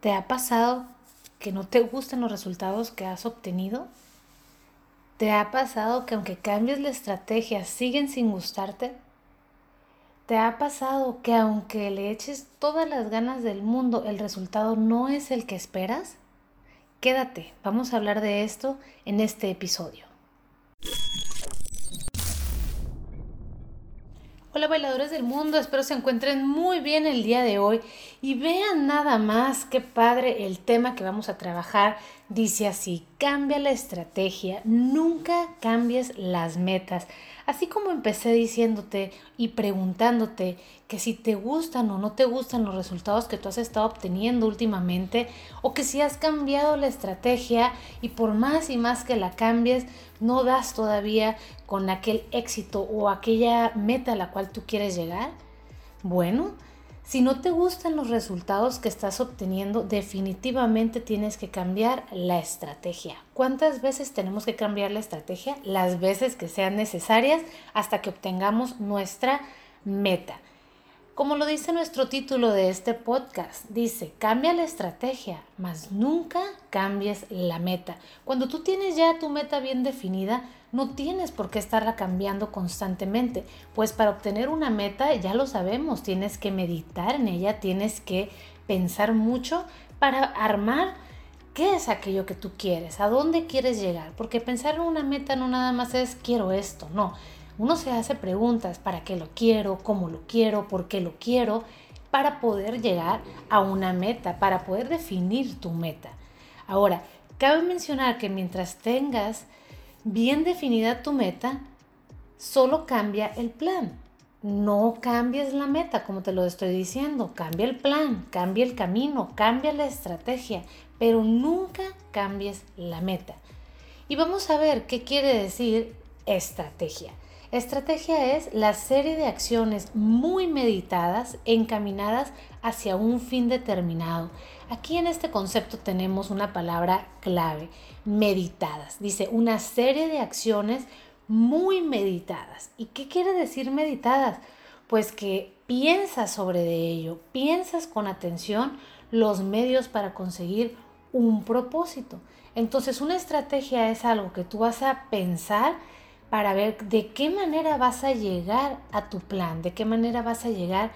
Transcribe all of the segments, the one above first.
¿Te ha pasado que no te gustan los resultados que has obtenido? ¿Te ha pasado que aunque cambies la estrategia siguen sin gustarte? ¿Te ha pasado que aunque le eches todas las ganas del mundo, el resultado no es el que esperas? Quédate, vamos a hablar de esto en este episodio. Hola bailadores del mundo, espero se encuentren muy bien el día de hoy y vean nada más qué padre el tema que vamos a trabajar. Dice así, cambia la estrategia, nunca cambies las metas. Así como empecé diciéndote y preguntándote que si te gustan o no te gustan los resultados que tú has estado obteniendo últimamente o que si has cambiado la estrategia y por más y más que la cambies, no das todavía con aquel éxito o aquella meta a la cual tú quieres llegar. Bueno, si no te gustan los resultados que estás obteniendo, definitivamente tienes que cambiar la estrategia. ¿Cuántas veces tenemos que cambiar la estrategia? Las veces que sean necesarias hasta que obtengamos nuestra meta. Como lo dice nuestro título de este podcast, dice, cambia la estrategia, mas nunca cambies la meta. Cuando tú tienes ya tu meta bien definida, no tienes por qué estarla cambiando constantemente, pues para obtener una meta, ya lo sabemos, tienes que meditar en ella, tienes que pensar mucho para armar qué es aquello que tú quieres, a dónde quieres llegar, porque pensar en una meta no nada más es quiero esto, no. Uno se hace preguntas, ¿para qué lo quiero? ¿Cómo lo quiero? ¿Por qué lo quiero? Para poder llegar a una meta, para poder definir tu meta. Ahora, cabe mencionar que mientras tengas bien definida tu meta, solo cambia el plan. No cambies la meta, como te lo estoy diciendo. Cambia el plan, cambia el camino, cambia la estrategia, pero nunca cambies la meta. Y vamos a ver qué quiere decir estrategia. Estrategia es la serie de acciones muy meditadas encaminadas hacia un fin determinado. Aquí en este concepto tenemos una palabra clave, meditadas. Dice una serie de acciones muy meditadas. ¿Y qué quiere decir meditadas? Pues que piensas sobre de ello, piensas con atención los medios para conseguir un propósito. Entonces una estrategia es algo que tú vas a pensar para ver de qué manera vas a llegar a tu plan, de qué manera vas a llegar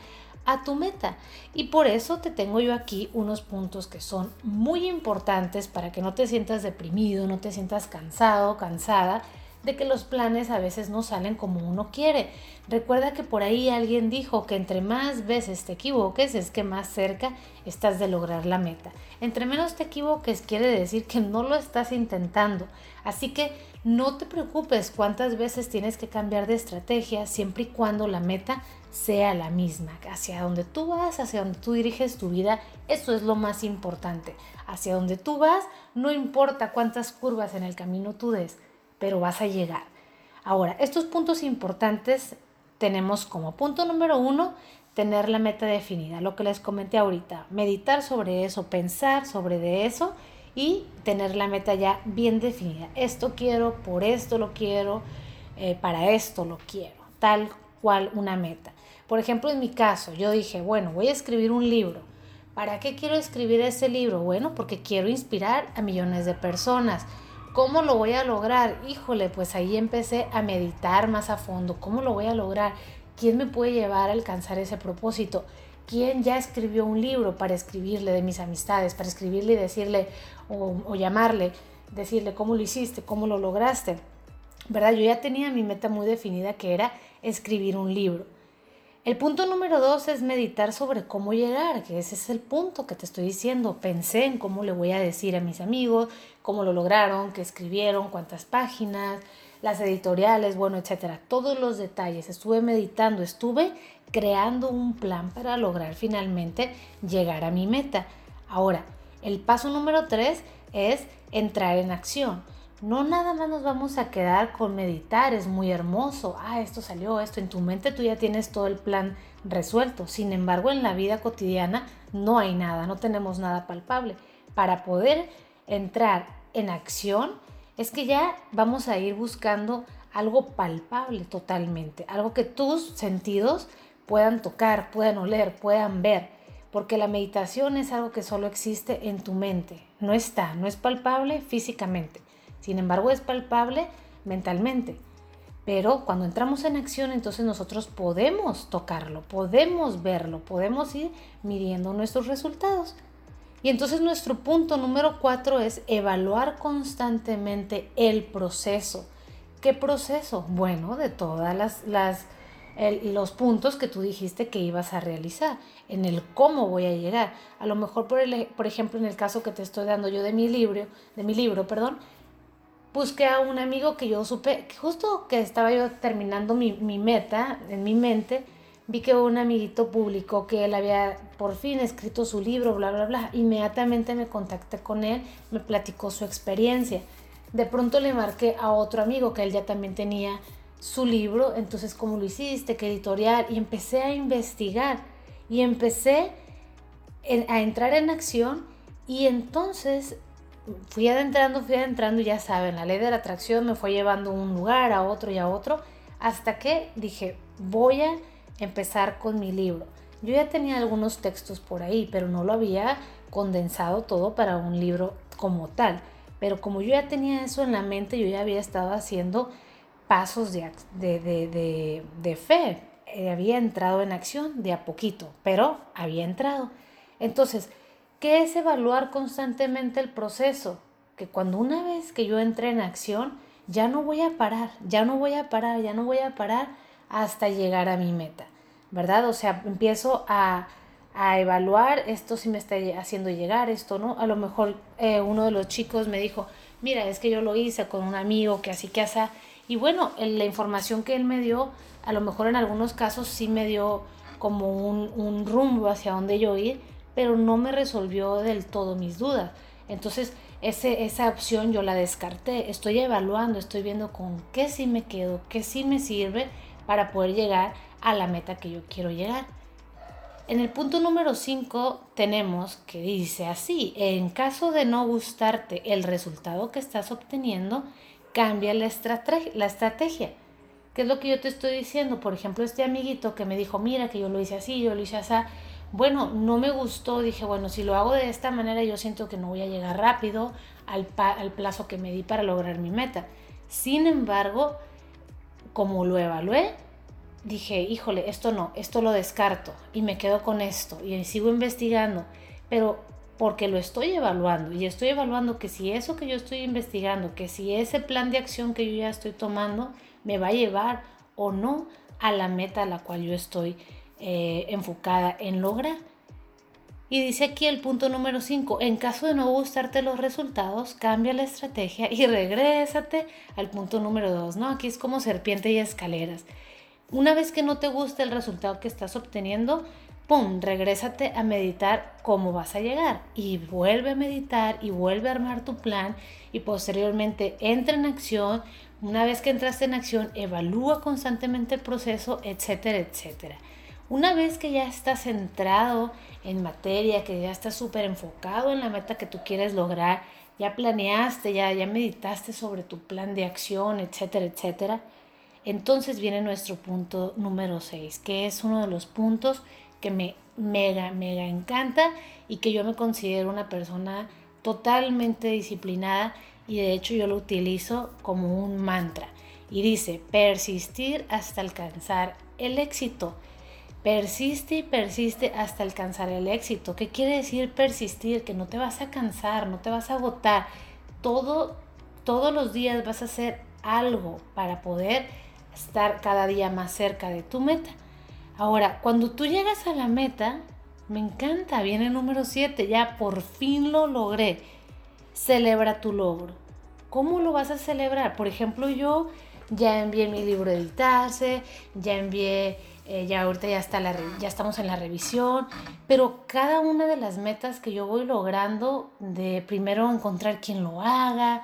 a tu meta. Y por eso te tengo yo aquí unos puntos que son muy importantes para que no te sientas deprimido, no te sientas cansado, cansada de que los planes a veces no salen como uno quiere. Recuerda que por ahí alguien dijo que entre más veces te equivoques es que más cerca estás de lograr la meta. Entre menos te equivoques quiere decir que no lo estás intentando. Así que no te preocupes cuántas veces tienes que cambiar de estrategia siempre y cuando la meta sea la misma. Hacia donde tú vas, hacia donde tú diriges tu vida, eso es lo más importante. Hacia donde tú vas, no importa cuántas curvas en el camino tú des, pero vas a llegar. Ahora, estos puntos importantes tenemos como punto número uno, tener la meta definida, lo que les comenté ahorita, meditar sobre eso, pensar sobre de eso y tener la meta ya bien definida. Esto quiero, por esto lo quiero, eh, para esto lo quiero, tal cual una meta. Por ejemplo, en mi caso, yo dije, bueno, voy a escribir un libro. ¿Para qué quiero escribir ese libro? Bueno, porque quiero inspirar a millones de personas. ¿Cómo lo voy a lograr? Híjole, pues ahí empecé a meditar más a fondo. ¿Cómo lo voy a lograr? ¿Quién me puede llevar a alcanzar ese propósito? ¿Quién ya escribió un libro para escribirle de mis amistades, para escribirle y decirle o, o llamarle, decirle cómo lo hiciste, cómo lo lograste? ¿Verdad? Yo ya tenía mi meta muy definida que era escribir un libro. El punto número dos es meditar sobre cómo llegar, que ese es el punto que te estoy diciendo. Pensé en cómo le voy a decir a mis amigos, cómo lo lograron, qué escribieron, cuántas páginas, las editoriales, bueno, etcétera. Todos los detalles. Estuve meditando, estuve creando un plan para lograr finalmente llegar a mi meta. Ahora, el paso número tres es entrar en acción. No nada más nos vamos a quedar con meditar, es muy hermoso, ah, esto salió, esto, en tu mente tú ya tienes todo el plan resuelto. Sin embargo, en la vida cotidiana no hay nada, no tenemos nada palpable. Para poder entrar en acción es que ya vamos a ir buscando algo palpable totalmente, algo que tus sentidos puedan tocar, puedan oler, puedan ver. porque la meditación es algo que solo existe en tu mente, no está, no es palpable físicamente, sin embargo es palpable mentalmente. Pero cuando entramos en acción, entonces nosotros podemos tocarlo, podemos verlo, podemos ir midiendo nuestros resultados. Y entonces nuestro punto número cuatro es evaluar constantemente el proceso. ¿Qué proceso? Bueno, de todas las, los puntos que tú dijiste que ibas a realizar, en el cómo voy a llegar. A lo mejor, por, el, por ejemplo, en el caso que te estoy dando yo de mi libro, de mi libro, perdón, busqué a un amigo que yo supe, justo que estaba yo terminando mi, mi meta en mi mente, vi que un amiguito publicó que él había por fin escrito su libro, bla, bla, bla. Inmediatamente me contacté con él, me platicó su experiencia. De pronto le marqué a otro amigo que él ya también tenía su libro, entonces cómo lo hiciste, qué editorial, y empecé a investigar. Y empecé a entrar en acción. Y entonces fui adentrando, fui adentrando, ya saben, la ley de la atracción me fue llevando a un lugar, a otro y a otro, hasta que dije, voy a empezar con mi libro. Yo ya tenía algunos textos por ahí, pero no lo había condensado todo para un libro como tal. Pero como yo ya tenía eso en la mente, yo ya había estado haciendo pasos de, de, de fe. Eh, había entrado en acción de a poquito, pero había entrado. Entonces, ¿Qué es evaluar constantemente el proceso? Que cuando una vez que yo entre en acción, ya no voy a parar, ya no voy a parar, ya no voy a parar hasta llegar a mi meta, ¿verdad? O sea, empiezo a, evaluar esto si me está haciendo llegar, esto no. A lo mejor eh, uno de los chicos me dijo, mira, es que yo lo hice con un amigo que así que así. Y bueno, la información que él me dio, a lo mejor en algunos casos sí me dio como un, un rumbo hacia donde yo ir, pero no me resolvió del todo mis dudas. Entonces, ese, esa opción yo la descarté. Estoy evaluando, estoy viendo con qué sí me quedo, qué sí me sirve para poder llegar a la meta que yo quiero llegar. En el punto número 5 tenemos que dice así, en caso de no gustarte el resultado que estás obteniendo, cambia la, la estrategia. ¿Qué es lo que yo te estoy diciendo? Por ejemplo, este amiguito que me dijo, mira que yo lo hice así, yo lo hice así, bueno, no me gustó, dije, bueno, si lo hago de esta manera yo siento que no voy a llegar rápido al, al plazo que me di para lograr mi meta. Sin embargo, como lo evalué, dije, híjole, esto no, esto lo descarto y me quedo con esto y sigo investigando, pero porque lo estoy evaluando y estoy evaluando que si eso que yo estoy investigando, que si ese plan de acción que yo ya estoy tomando me va a llevar o no a la meta a la cual yo estoy eh, enfocada en lograr. Y dice aquí el punto número 5, en caso de no gustarte los resultados, cambia la estrategia y regrésate al punto número 2, ¿no? Aquí es como serpiente y escaleras. Una vez que no te gusta el resultado que estás obteniendo, ¡pum!, regrésate a meditar cómo vas a llegar y vuelve a meditar y vuelve a armar tu plan y posteriormente entra en acción. Una vez que entraste en acción, evalúa constantemente el proceso, etcétera, etcétera. Una vez que ya estás centrado en materia, que ya estás súper enfocado en la meta que tú quieres lograr, ya planeaste, ya, ya meditaste sobre tu plan de acción, etcétera, etcétera, entonces viene nuestro punto número 6, que es uno de los puntos que me mega, mega encanta y que yo me considero una persona totalmente disciplinada y de hecho yo lo utilizo como un mantra. Y dice, persistir hasta alcanzar el éxito. Persiste y persiste hasta alcanzar el éxito. ¿Qué quiere decir persistir? Que no te vas a cansar, no te vas a agotar. Todo, todos los días vas a hacer algo para poder estar cada día más cerca de tu meta. Ahora, cuando tú llegas a la meta, me encanta, viene el número 7, ya por fin lo logré. Celebra tu logro. ¿Cómo lo vas a celebrar? Por ejemplo, yo ya envié mi libro a editarse, ya envié eh, ya ahorita ya, está la, ya estamos en la revisión, pero cada una de las metas que yo voy logrando, de primero encontrar quien lo haga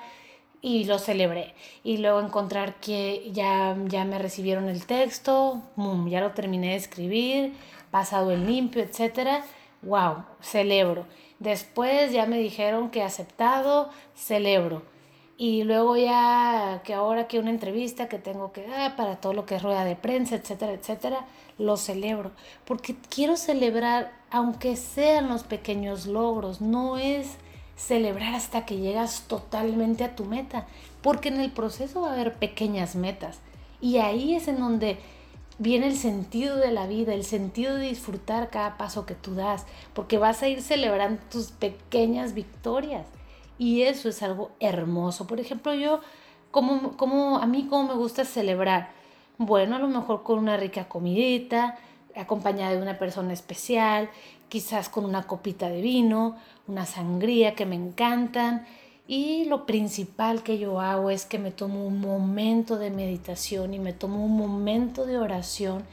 y lo celebré, y luego encontrar que ya, ya me recibieron el texto, ya lo terminé de escribir, pasado el limpio, etcétera, wow, celebro. Después ya me dijeron que aceptado, celebro y luego ya que ahora que una entrevista que tengo que dar para todo lo que es rueda de prensa, etcétera, etcétera, lo celebro, porque quiero celebrar aunque sean los pequeños logros, no es celebrar hasta que llegas totalmente a tu meta, porque en el proceso va a haber pequeñas metas. Y ahí es en donde viene el sentido de la vida, el sentido de disfrutar cada paso que tú das, porque vas a ir celebrando tus pequeñas victorias y eso es algo hermoso. Por ejemplo, yo, como, como a mí, como me gusta celebrar, bueno, a lo mejor con una rica comidita, acompañada de una persona especial, quizás con una copita de vino, una sangría que me encantan. Y lo principal que yo hago es que me tomo un momento de meditación y me tomo un momento de oración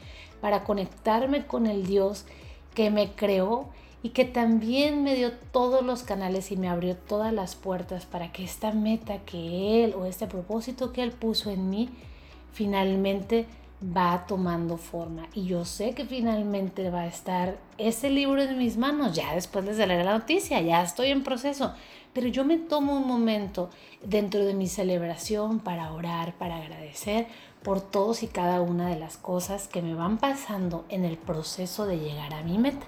para conectarme con el Dios que me creó y que también me dio todos los canales y me abrió todas las puertas para que esta meta que Él o este propósito que Él puso en mí finalmente va tomando forma. Y yo sé que finalmente va a estar ese libro en mis manos. Ya después les daré la noticia, ya estoy en proceso. Pero yo me tomo un momento dentro de mi celebración para orar, para agradecer por todos y cada una de las cosas que me van pasando en el proceso de llegar a mi meta.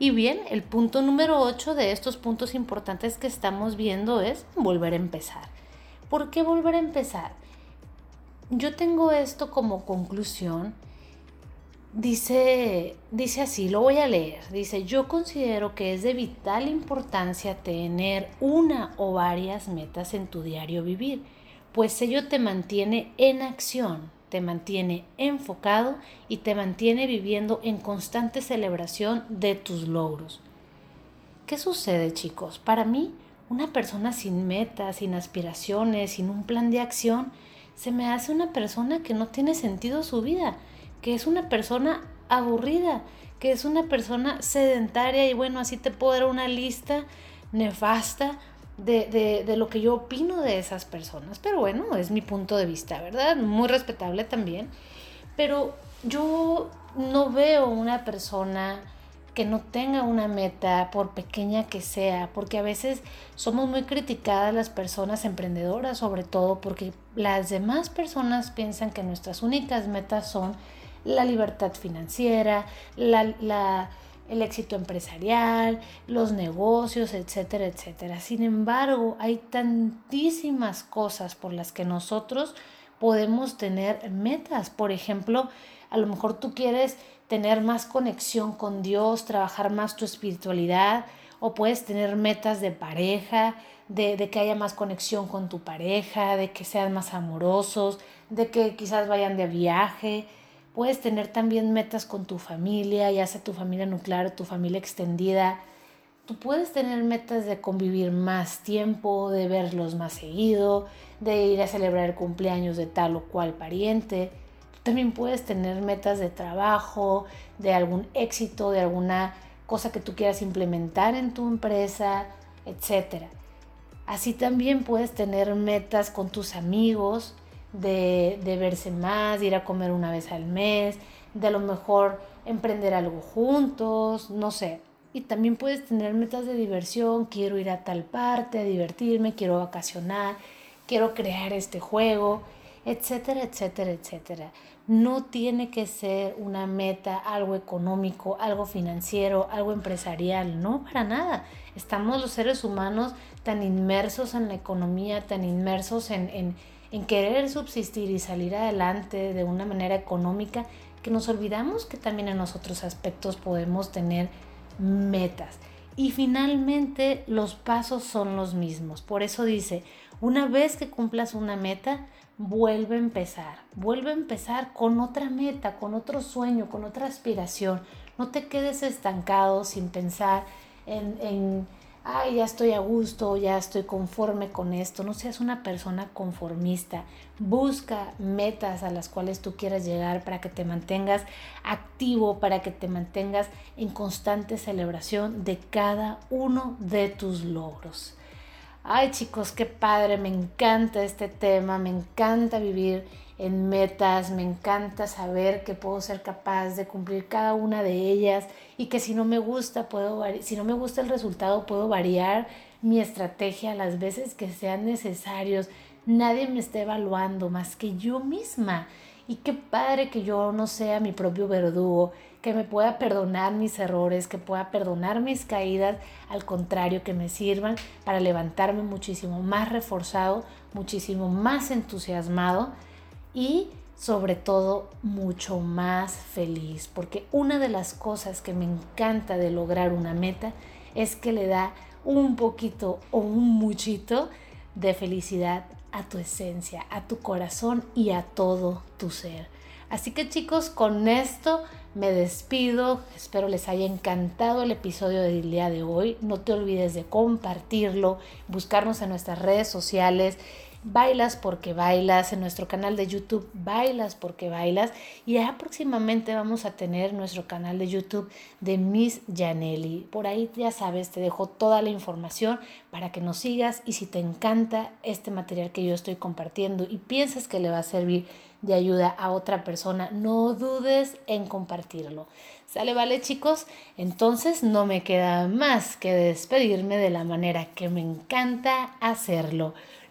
Y bien, el punto número 8 de estos puntos importantes que estamos viendo es volver a empezar. ¿Por qué volver a empezar? yo tengo esto como conclusión. Dice, dice así, lo voy a leer. Dice, yo considero que es de vital importancia tener una o varias metas en tu diario vivir, pues ello te mantiene en acción, te mantiene enfocado y te mantiene viviendo en constante celebración de tus logros. ¿Qué sucede chicos? Para mí, una persona sin metas, sin aspiraciones, sin un plan de acción, se me hace una persona que no tiene sentido su vida, que es una persona aburrida, que es una persona sedentaria y bueno, así te puedo dar una lista nefasta de, de, lo que yo opino de esas personas. Pero bueno, es mi punto de vista, ¿verdad? Muy respetable también. Pero yo no veo una persona que no tenga una meta, por pequeña que sea, porque a veces somos muy criticadas las personas emprendedoras, sobre todo porque las demás personas piensan que nuestras únicas metas son la libertad financiera, la, el éxito empresarial, los negocios, etcétera, etcétera. Sin embargo, hay tantísimas cosas por las que nosotros podemos tener metas. Por ejemplo, a lo mejor tú quieres tener más conexión con Dios, trabajar más tu espiritualidad, o puedes tener metas de pareja, de, de, que haya más conexión con tu pareja, de que sean más amorosos, de que quizás vayan de viaje. Puedes tener también metas con tu familia, ya sea tu familia nuclear, tu familia extendida. Tú puedes tener metas de convivir más tiempo, de verlos más seguido, de ir a celebrar el cumpleaños de tal o cual pariente. También puedes tener metas de trabajo, de algún éxito, de alguna cosa que tú quieras implementar en tu empresa, etc. Así también puedes tener metas con tus amigos, de, de verse más, de ir a comer una vez al mes, de a lo mejor emprender algo juntos, no sé. Y también puedes tener metas de diversión, quiero ir a tal parte, a divertirme, quiero vacacionar, quiero crear este juego, etcétera, etcétera, etcétera. No tiene que ser una meta, algo económico, algo financiero, algo empresarial, no para nada. Estamos los seres humanos tan inmersos en la economía, tan inmersos en, en querer subsistir y salir adelante de una manera económica, que nos olvidamos que también en los otros aspectos podemos tener metas. Y finalmente los pasos son los mismos. Por eso dice, una vez que cumplas una meta, vuelve a empezar, vuelve a empezar con otra meta, con otro sueño, con otra aspiración. No te quedes estancado sin pensar en, en ay, ya estoy a gusto, ya estoy conforme con esto. No seas una persona conformista. Busca metas a las cuales tú quieras llegar para que te mantengas activo, para que te mantengas en constante celebración de cada uno de tus logros. Ay chicos, qué padre, me encanta este tema, me encanta vivir en metas, me encanta saber que puedo ser capaz de cumplir cada una de ellas y que si no me gusta puedo si no me gusta el resultado puedo variar mi estrategia las veces que sean necesarios. Nadie me está evaluando más que yo misma Y qué padre que yo no sea mi propio verdugo, que me pueda perdonar mis errores, que pueda perdonar mis caídas, al contrario, que me sirvan para levantarme muchísimo más reforzado, muchísimo más entusiasmado y sobre todo mucho más feliz, porque una de las cosas que me encanta de lograr una meta es que le da un poquito o un muchito de felicidad a tu esencia, a tu corazón y a todo tu ser. Así que chicos, con esto me despido. Espero les haya encantado el episodio del día de hoy. No te olvides de compartirlo, buscarnos en nuestras redes sociales Bailas porque bailas, en nuestro canal de YouTube Bailas porque bailas y ya próximamente vamos a tener nuestro canal de YouTube de Miss Janelli. Por ahí ya sabes, te dejo toda la información para que nos sigas y si te encanta este material que yo estoy compartiendo y piensas que le va a servir de ayuda a otra persona, no dudes en compartirlo. ¿Sale, vale chicos? Entonces no me queda más que despedirme de la manera que me encanta hacerlo.